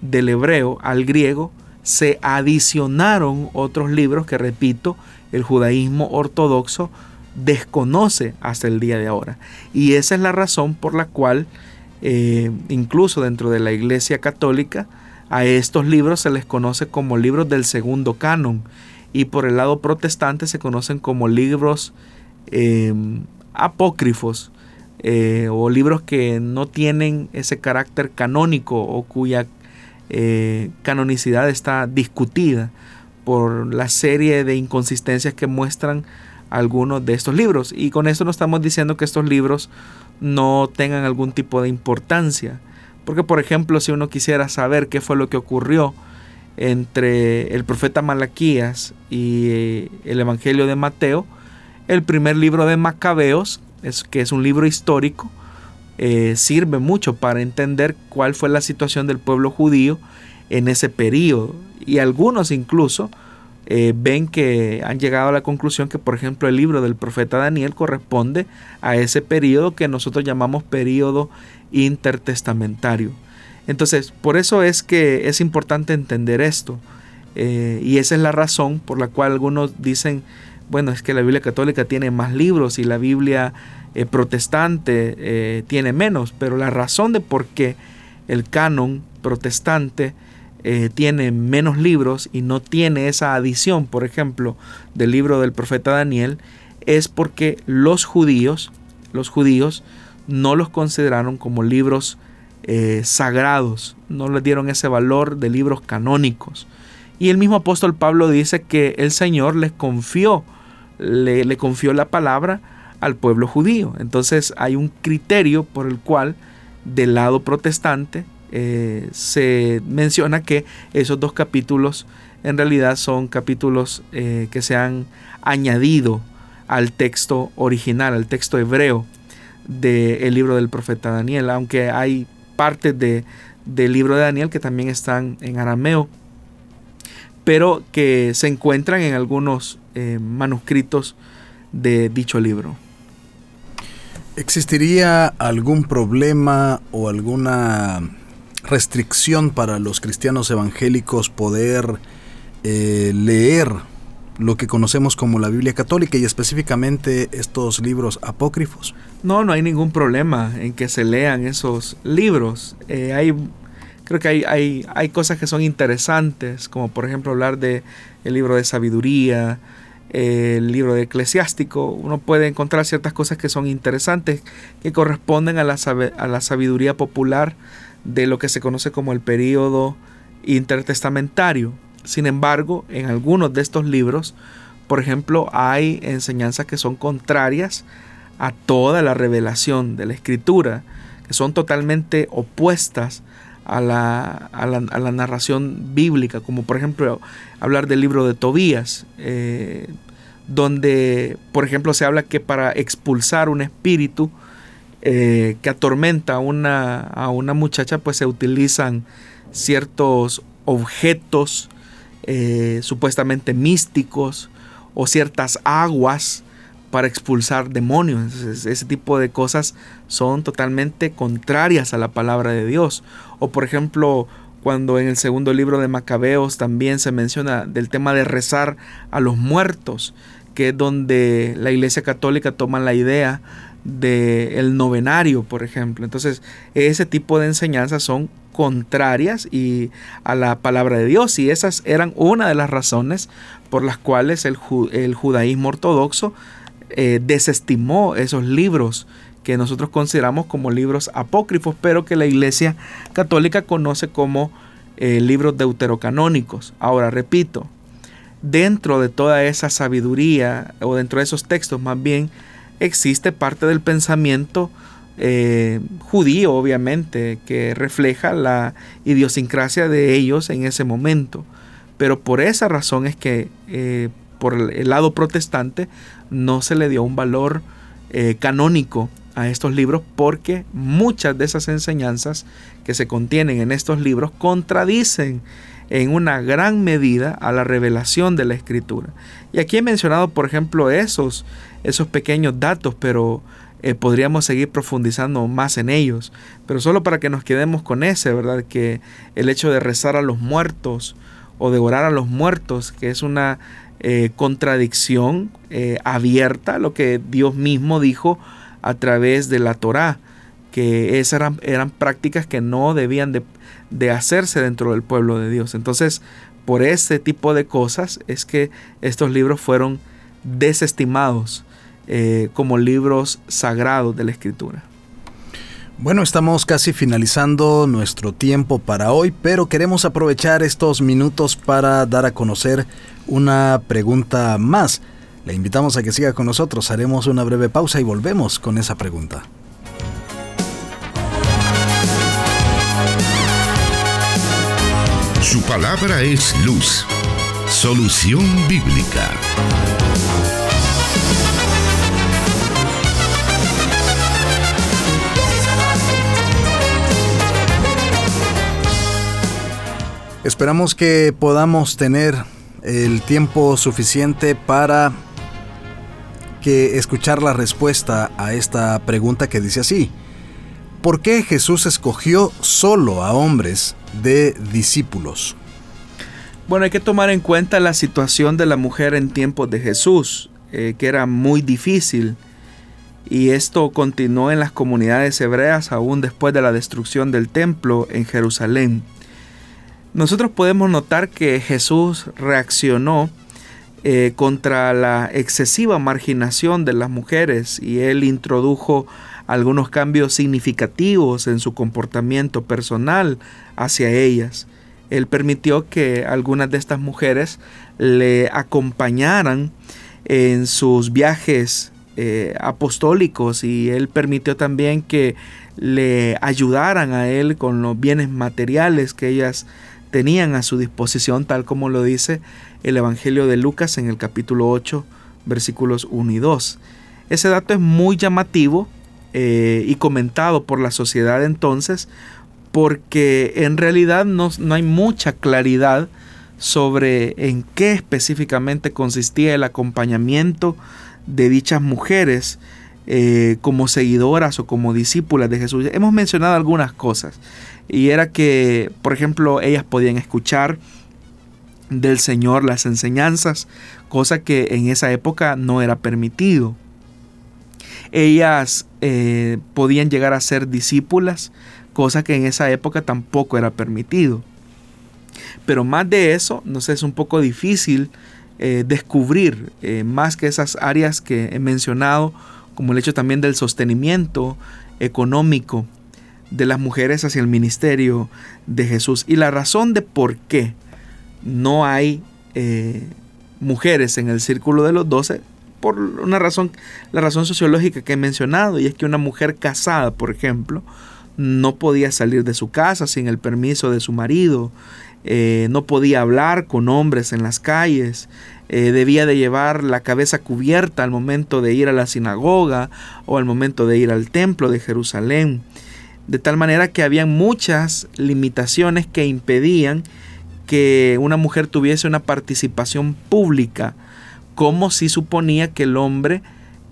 del hebreo al griego, se adicionaron otros libros que, repito, el judaísmo ortodoxo desconoce hasta el día de ahora. Y esa es la razón por la cual, eh, incluso dentro de la Iglesia Católica, a estos libros se les conoce como libros del segundo canon. Y por el lado protestante se conocen como libros eh, apócrifos eh, o libros que no tienen ese carácter canónico o cuya eh, canonicidad está discutida por la serie de inconsistencias que muestran algunos de estos libros. Y con esto no estamos diciendo que estos libros no tengan algún tipo de importancia. Porque por ejemplo, si uno quisiera saber qué fue lo que ocurrió entre el profeta Malaquías y eh, el Evangelio de Mateo, el primer libro de Macabeos, es, que es un libro histórico, eh, sirve mucho para entender cuál fue la situación del pueblo judío en ese periodo. Y algunos incluso eh, ven que han llegado a la conclusión que, por ejemplo, el libro del profeta Daniel corresponde a ese periodo que nosotros llamamos periodo intertestamentario. Entonces, por eso es que es importante entender esto. Eh, y esa es la razón por la cual algunos dicen bueno, es que la Biblia católica tiene más libros y la Biblia eh, protestante eh, tiene menos, pero la razón de por qué el canon protestante eh, tiene menos libros y no tiene esa adición, por ejemplo, del libro del profeta Daniel, es porque los judíos, los judíos no los consideraron como libros sagrados, no les dieron ese valor de libros canónicos. Y el mismo apóstol Pablo dice que el Señor les confió le, confió la palabra al pueblo judío. Entonces hay un criterio por el cual del lado protestante eh, se menciona que esos dos capítulos en realidad son capítulos eh, que se han añadido al texto original, al texto hebreo del libro del profeta Daniel, aunque hay partes de, del libro de Daniel que también están en arameo, pero que se encuentran en algunos eh, manuscritos de dicho libro. ¿Existiría algún problema o alguna restricción para los cristianos evangélicos poder eh, leer lo que conocemos como la Biblia católica y específicamente estos libros apócrifos? No, no hay ningún problema en que se lean esos libros. Eh, hay, creo que hay, hay, hay, cosas que son interesantes, como por ejemplo hablar de el libro de sabiduría, el libro de eclesiástico, uno puede encontrar ciertas cosas que son interesantes, que corresponden a la, a la sabiduría popular de lo que se conoce como el período intertestamentario. Sin embargo, en algunos de estos libros, por ejemplo, hay enseñanzas que son contrarias a toda la revelación de la escritura, que son totalmente opuestas a la, a la, narración bíblica, como por ejemplo hablar del libro de Tobías, eh, donde por ejemplo se habla que para expulsar un espíritu eh, que atormenta a una, a una muchacha, pues se utilizan ciertos objetos eh, supuestamente místicos o ciertas aguas para expulsar demonios. Ese tipo de cosas son totalmente contrarias a la palabra de Dios. O por ejemplo, cuando en el segundo libro de Macabeos también se menciona del tema de rezar a los muertos, que es donde la Iglesia Católica toma la idea del el novenario, por ejemplo. Entonces, ese tipo de enseñanzas son contrarias y a la palabra de Dios y esas eran una de las razones por las cuales el, judaísmo ortodoxo eh, desestimó esos libros que nosotros consideramos como libros apócrifos, pero que la Iglesia Católica conoce como eh, libros deuterocanónicos. Ahora, repito, dentro de toda esa sabiduría, o dentro de esos textos más bien, existe parte del pensamiento eh, judío, obviamente, que refleja la idiosincrasia de ellos en ese momento. Pero por esa razón es que eh, por el lado protestante no se le dio un valor canónico a estos libros porque muchas de esas enseñanzas que se contienen en estos libros contradicen en una gran medida a la revelación de la escritura. Y aquí he mencionado, por ejemplo, esos, esos pequeños datos, pero eh, podríamos seguir profundizando más en ellos. Pero solo para que nos quedemos con ese, ¿verdad? Que el hecho de rezar a los muertos o de orar a los muertos, que es una eh, contradicción eh, abierta, lo que Dios mismo dijo a través de la Torá, que esas eran, eran prácticas que no debían de, hacerse dentro del pueblo de Dios. Entonces, por ese tipo de cosas es que estos libros fueron desestimados eh, como libros sagrados de la Escritura. Bueno, estamos casi finalizando nuestro tiempo para hoy, pero queremos aprovechar estos minutos para dar a conocer una pregunta más. Le invitamos a que siga con nosotros, haremos una breve pausa y volvemos con esa pregunta. Su palabra es luz, solución bíblica. Esperamos que podamos tener el tiempo suficiente para escuchar la respuesta a esta pregunta que dice así. ¿Por qué Jesús escogió solo a hombres de discípulos? Bueno, hay que tomar en cuenta la situación de la mujer en tiempos de Jesús, eh, que era muy difícil. Y esto continuó en las comunidades hebreas aún después de la destrucción del templo en Jerusalén. Nosotros podemos notar que Jesús reaccionó eh, contra la excesiva marginación de las mujeres y él introdujo algunos cambios significativos en su comportamiento personal hacia ellas. Él permitió que algunas de estas mujeres le acompañaran en sus viajes eh, apostólicos y él permitió también que le ayudaran a él con los bienes materiales que ellas tenían a su disposición, tal como lo dice el Evangelio de Lucas en el capítulo 8, versículos 1 y 2. Ese dato es muy llamativo eh, y comentado por la sociedad entonces, porque en realidad no, hay mucha claridad sobre en qué específicamente consistía el acompañamiento de dichas mujeres eh, como seguidoras o como discípulas de Jesús. Hemos mencionado algunas cosas y era que, por ejemplo, ellas podían escuchar del Señor las enseñanzas, cosa que en esa época no era permitido. Ellas eh, podían llegar a ser discípulas, cosa que en esa época tampoco era permitido. Pero más de eso, no sé, es un poco difícil eh, descubrir eh, más que esas áreas que he mencionado, como el hecho también del sostenimiento económico de las mujeres hacia el ministerio de Jesús. Y la razón de por qué no hay mujeres en el círculo de los doce, por una razón, la razón sociológica que he mencionado, y es que una mujer casada, por ejemplo, no podía salir de su casa sin el permiso de su marido, eh, no podía hablar con hombres en las calles, eh, debía de llevar la cabeza cubierta al momento de ir a la sinagoga o al momento de ir al templo de Jerusalén. De tal manera que había muchas limitaciones que impedían que una mujer tuviese una participación pública, como si suponía que el hombre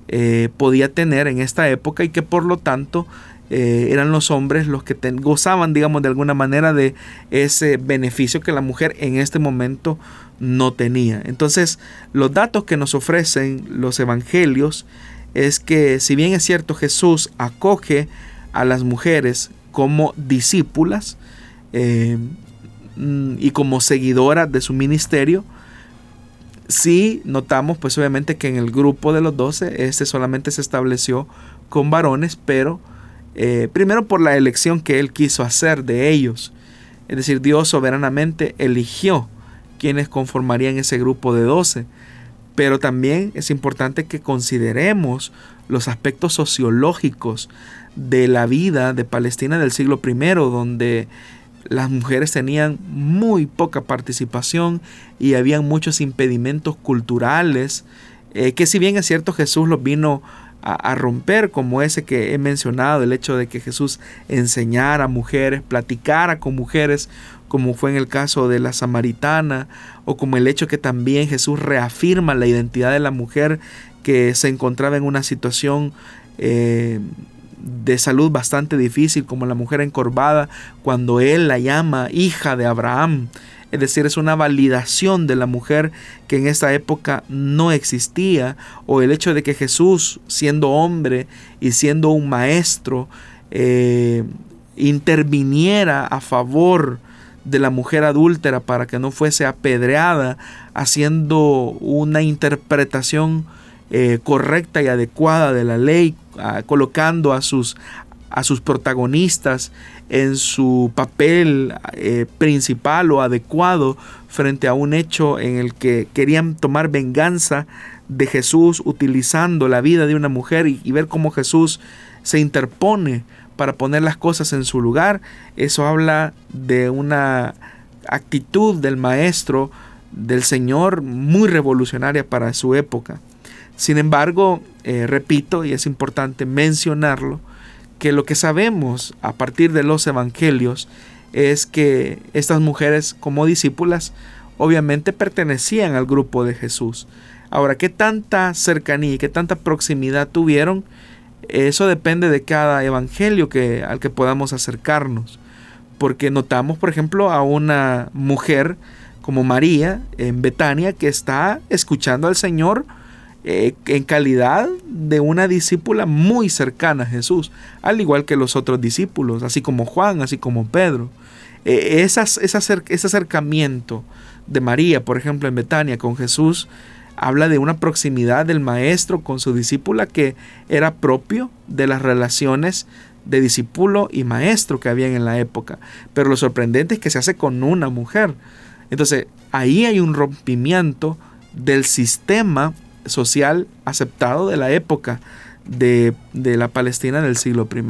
eh, podía tener en esta época y que por lo tanto eh, eran los hombres los que gozaban, digamos, de alguna manera de ese beneficio que la mujer en este momento no tenía. Entonces, los datos que nos ofrecen los evangelios es que si bien es cierto Jesús acoge a las mujeres como discípulas, eh, mm, y como seguidora de su ministerio, sí notamos pues obviamente que en el grupo de los doce, este solamente se estableció con varones, pero eh, primero por la elección que él quiso hacer de ellos. Es decir, Dios soberanamente eligió quienes conformarían ese grupo de doce. Pero también es importante que consideremos los aspectos sociológicos de la vida de Palestina del siglo I, donde las mujeres tenían muy poca participación y habían muchos impedimentos culturales, eh, que si bien es cierto Jesús los vino a, romper, como ese que he mencionado, el hecho de que Jesús enseñara a mujeres, platicara con mujeres, como fue en el caso de la samaritana, o como el hecho que también Jesús reafirma la identidad de la mujer que se encontraba en una situación eh, de salud bastante difícil, como la mujer encorvada, cuando él la llama hija de Abraham. Es decir, es una validación de la mujer que en esa época no existía, o el hecho de que Jesús, siendo hombre y siendo un maestro, eh, interviniera a favor de la mujer adúltera para que no fuese apedreada, haciendo una interpretación eh, correcta y adecuada de la ley, colocando a sus, a sus protagonistas en su papel eh, principal o adecuado frente a un hecho en el que querían tomar venganza de Jesús utilizando la vida de una mujer y ver cómo Jesús se interpone para poner las cosas en su lugar. Eso habla de una actitud del maestro, del Señor, muy revolucionaria para su época. Sin embargo, eh, repito, y es importante mencionarlo, que lo que sabemos a partir de los evangelios es que estas mujeres como discípulas obviamente pertenecían al grupo de Jesús. Ahora, ¿qué tanta cercanía y qué tanta proximidad tuvieron? Eso depende de cada evangelio que, al que podamos acercarnos. Porque notamos, por ejemplo, a una mujer como María en Betania que está escuchando al Señor eh, en calidad de una discípula muy cercana a Jesús, al igual que los otros discípulos, así como Juan, así como Pedro. Eh, ese acercamiento de María, por ejemplo, en Betania con Jesús, habla de una proximidad del maestro con su discípula que era propio de las relaciones de discípulo y maestro que habían en la época. Pero lo sorprendente es que se hace con una mujer. Entonces, ahí hay un rompimiento del sistema social aceptado de la época de, la Palestina del siglo I.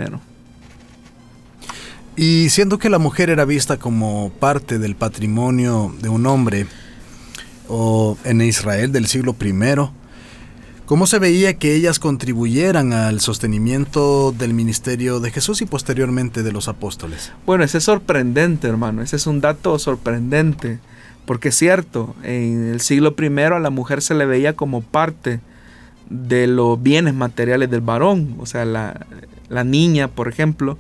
Y siendo que la mujer era vista como parte del patrimonio de un hombre, o en Israel del siglo I, ¿cómo se veía que ellas contribuyeran al sostenimiento del ministerio de Jesús y posteriormente de los apóstoles? Bueno, ese es sorprendente, hermano, ese es un dato sorprendente. Porque es cierto, en el siglo I a la mujer se le veía como parte de los bienes materiales del varón. O sea, la, niña, por ejemplo,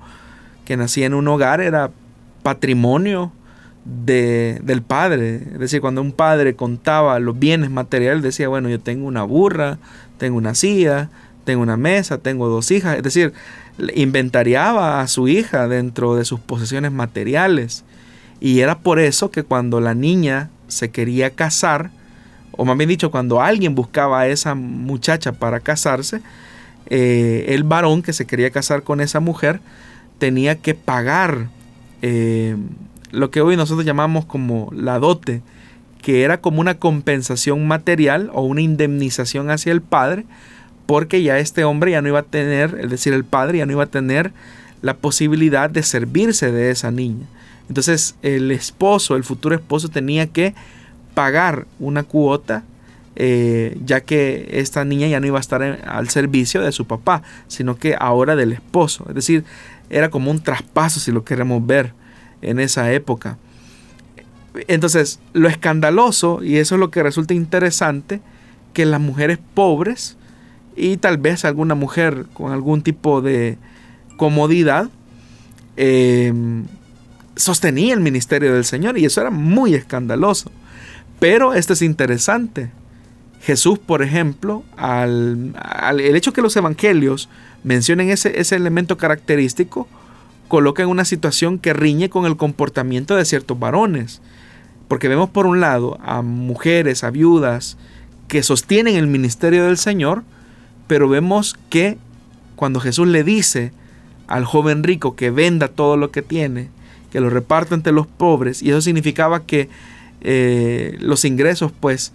que nacía en un hogar era patrimonio de, del padre. Es decir, cuando un padre contaba los bienes materiales, decía, bueno, yo tengo una burra, tengo una silla, tengo una mesa, tengo dos hijas. Es decir, inventariaba a su hija dentro de sus posesiones materiales. Y era por eso que cuando la niña se quería casar, o más bien dicho, cuando alguien buscaba a esa muchacha para casarse, eh, el varón que se quería casar con esa mujer tenía que pagar eh, lo que hoy nosotros llamamos como la dote, que era como una compensación material o una indemnización hacia el padre, porque ya este hombre ya no iba a tener, es decir, el padre ya no iba a tener la posibilidad de servirse de esa niña. Entonces el esposo, el futuro esposo tenía que pagar una cuota eh, ya que esta niña ya no iba a estar al servicio de su papá, sino que ahora del esposo. Es decir, era como un traspaso si lo queremos ver en esa época. Entonces, lo escandaloso, y eso es lo que resulta interesante, que las mujeres pobres y tal vez alguna mujer con algún tipo de comodidad, eh, sostenía el ministerio del Señor y eso era muy escandaloso. Pero esto es interesante. Jesús, por ejemplo, al, el hecho que los evangelios mencionen ese, ese elemento característico, coloca en una situación que riñe con el comportamiento de ciertos varones. Porque vemos por un lado a mujeres, a viudas, que sostienen el ministerio del Señor, pero vemos que cuando Jesús le dice al joven rico que venda todo lo que tiene, que lo reparta entre los pobres, y eso significaba que eh, los ingresos pues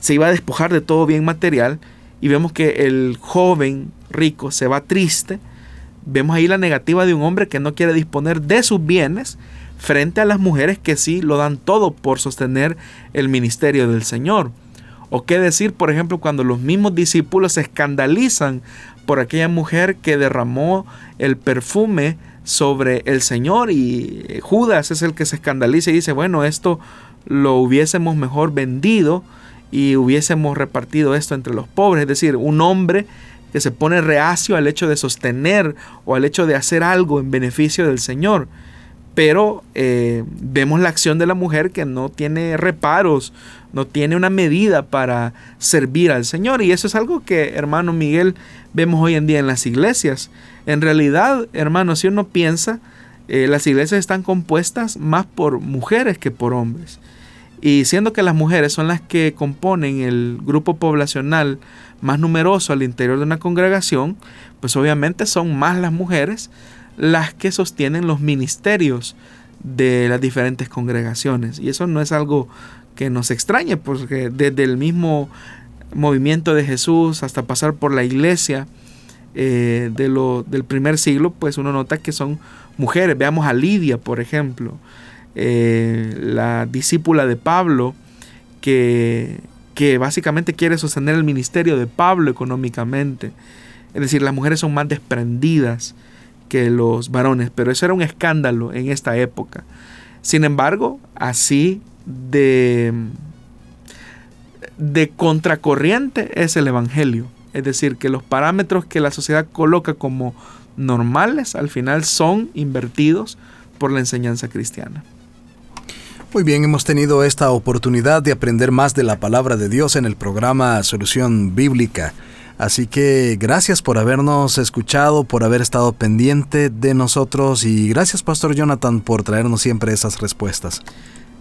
se iba a despojar de todo bien material, y vemos que el joven rico se va triste, vemos ahí la negativa de un hombre que no quiere disponer de sus bienes frente a las mujeres que sí lo dan todo por sostener el ministerio del Señor. O qué decir, por ejemplo, cuando los mismos discípulos se escandalizan por aquella mujer que derramó el perfume sobre el Señor y eh, Judas es el que se escandaliza y dice, bueno, esto lo hubiésemos mejor vendido y hubiésemos repartido esto entre los pobres. Es decir, un hombre que se pone reacio al hecho de sostener o al hecho de hacer algo en beneficio del Señor. Pero eh, vemos la acción de la mujer que no tiene reparos, no tiene una medida para servir al Señor. Y eso es algo que, hermano Miguel, vemos hoy en día en las iglesias. En realidad, hermano, si uno piensa, eh, las iglesias están compuestas más por mujeres que por hombres. Y siendo que las mujeres son las que componen el grupo poblacional más numeroso al interior de una congregación, pues obviamente son más las mujeres las que sostienen los ministerios de las diferentes congregaciones. Y eso no es algo que nos extrañe, porque desde el mismo movimiento de Jesús hasta pasar por la iglesia eh, de lo, del primer siglo, pues uno nota que son mujeres. Veamos a Lidia, por ejemplo, eh, la discípula de Pablo, que que básicamente quiere sostener el ministerio de Pablo económicamente. Es decir, las mujeres son más desprendidas que los varones, pero eso era un escándalo en esta época. Sin embargo, así de, de contracorriente es el Evangelio. Es decir, que los parámetros que la sociedad coloca como normales al final son invertidos por la enseñanza cristiana. Muy bien, hemos tenido esta oportunidad de aprender más de la palabra de Dios en el programa Solución Bíblica. Así que gracias por habernos escuchado, por haber estado pendiente de nosotros y gracias Pastor Jonathan por traernos siempre esas respuestas.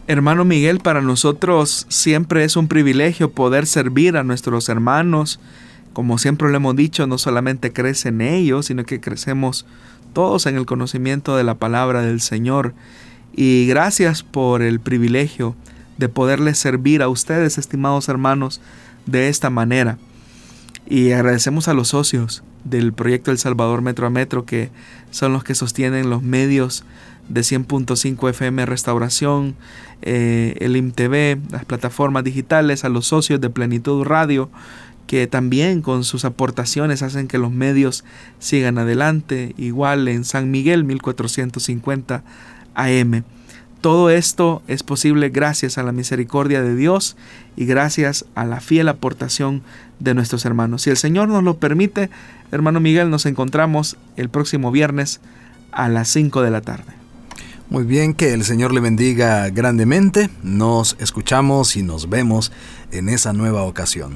Hermano Miguel, para nosotros siempre es un privilegio poder servir a nuestros hermanos. Como siempre le hemos dicho, no solamente crecen ellos, sino que crecemos todos en el conocimiento de la palabra del Señor. Y gracias por el privilegio de poderles servir a ustedes, estimados hermanos, de esta manera. Y agradecemos a los socios del proyecto El Salvador Metro a Metro, que son los que sostienen los medios de 100.5 FM Restauración, eh, el IMTV, las plataformas digitales, a los socios de Plenitud Radio, que también con sus aportaciones hacen que los medios sigan adelante, igual en San Miguel 1450 AM. Todo esto es posible gracias a la misericordia de Dios y gracias a la fiel aportación de nuestros hermanos. Si el Señor nos lo permite, hermano Miguel, nos encontramos el próximo viernes a las 5 de la tarde. Muy bien, que el Señor le bendiga grandemente. Nos escuchamos y nos vemos en esa nueva ocasión.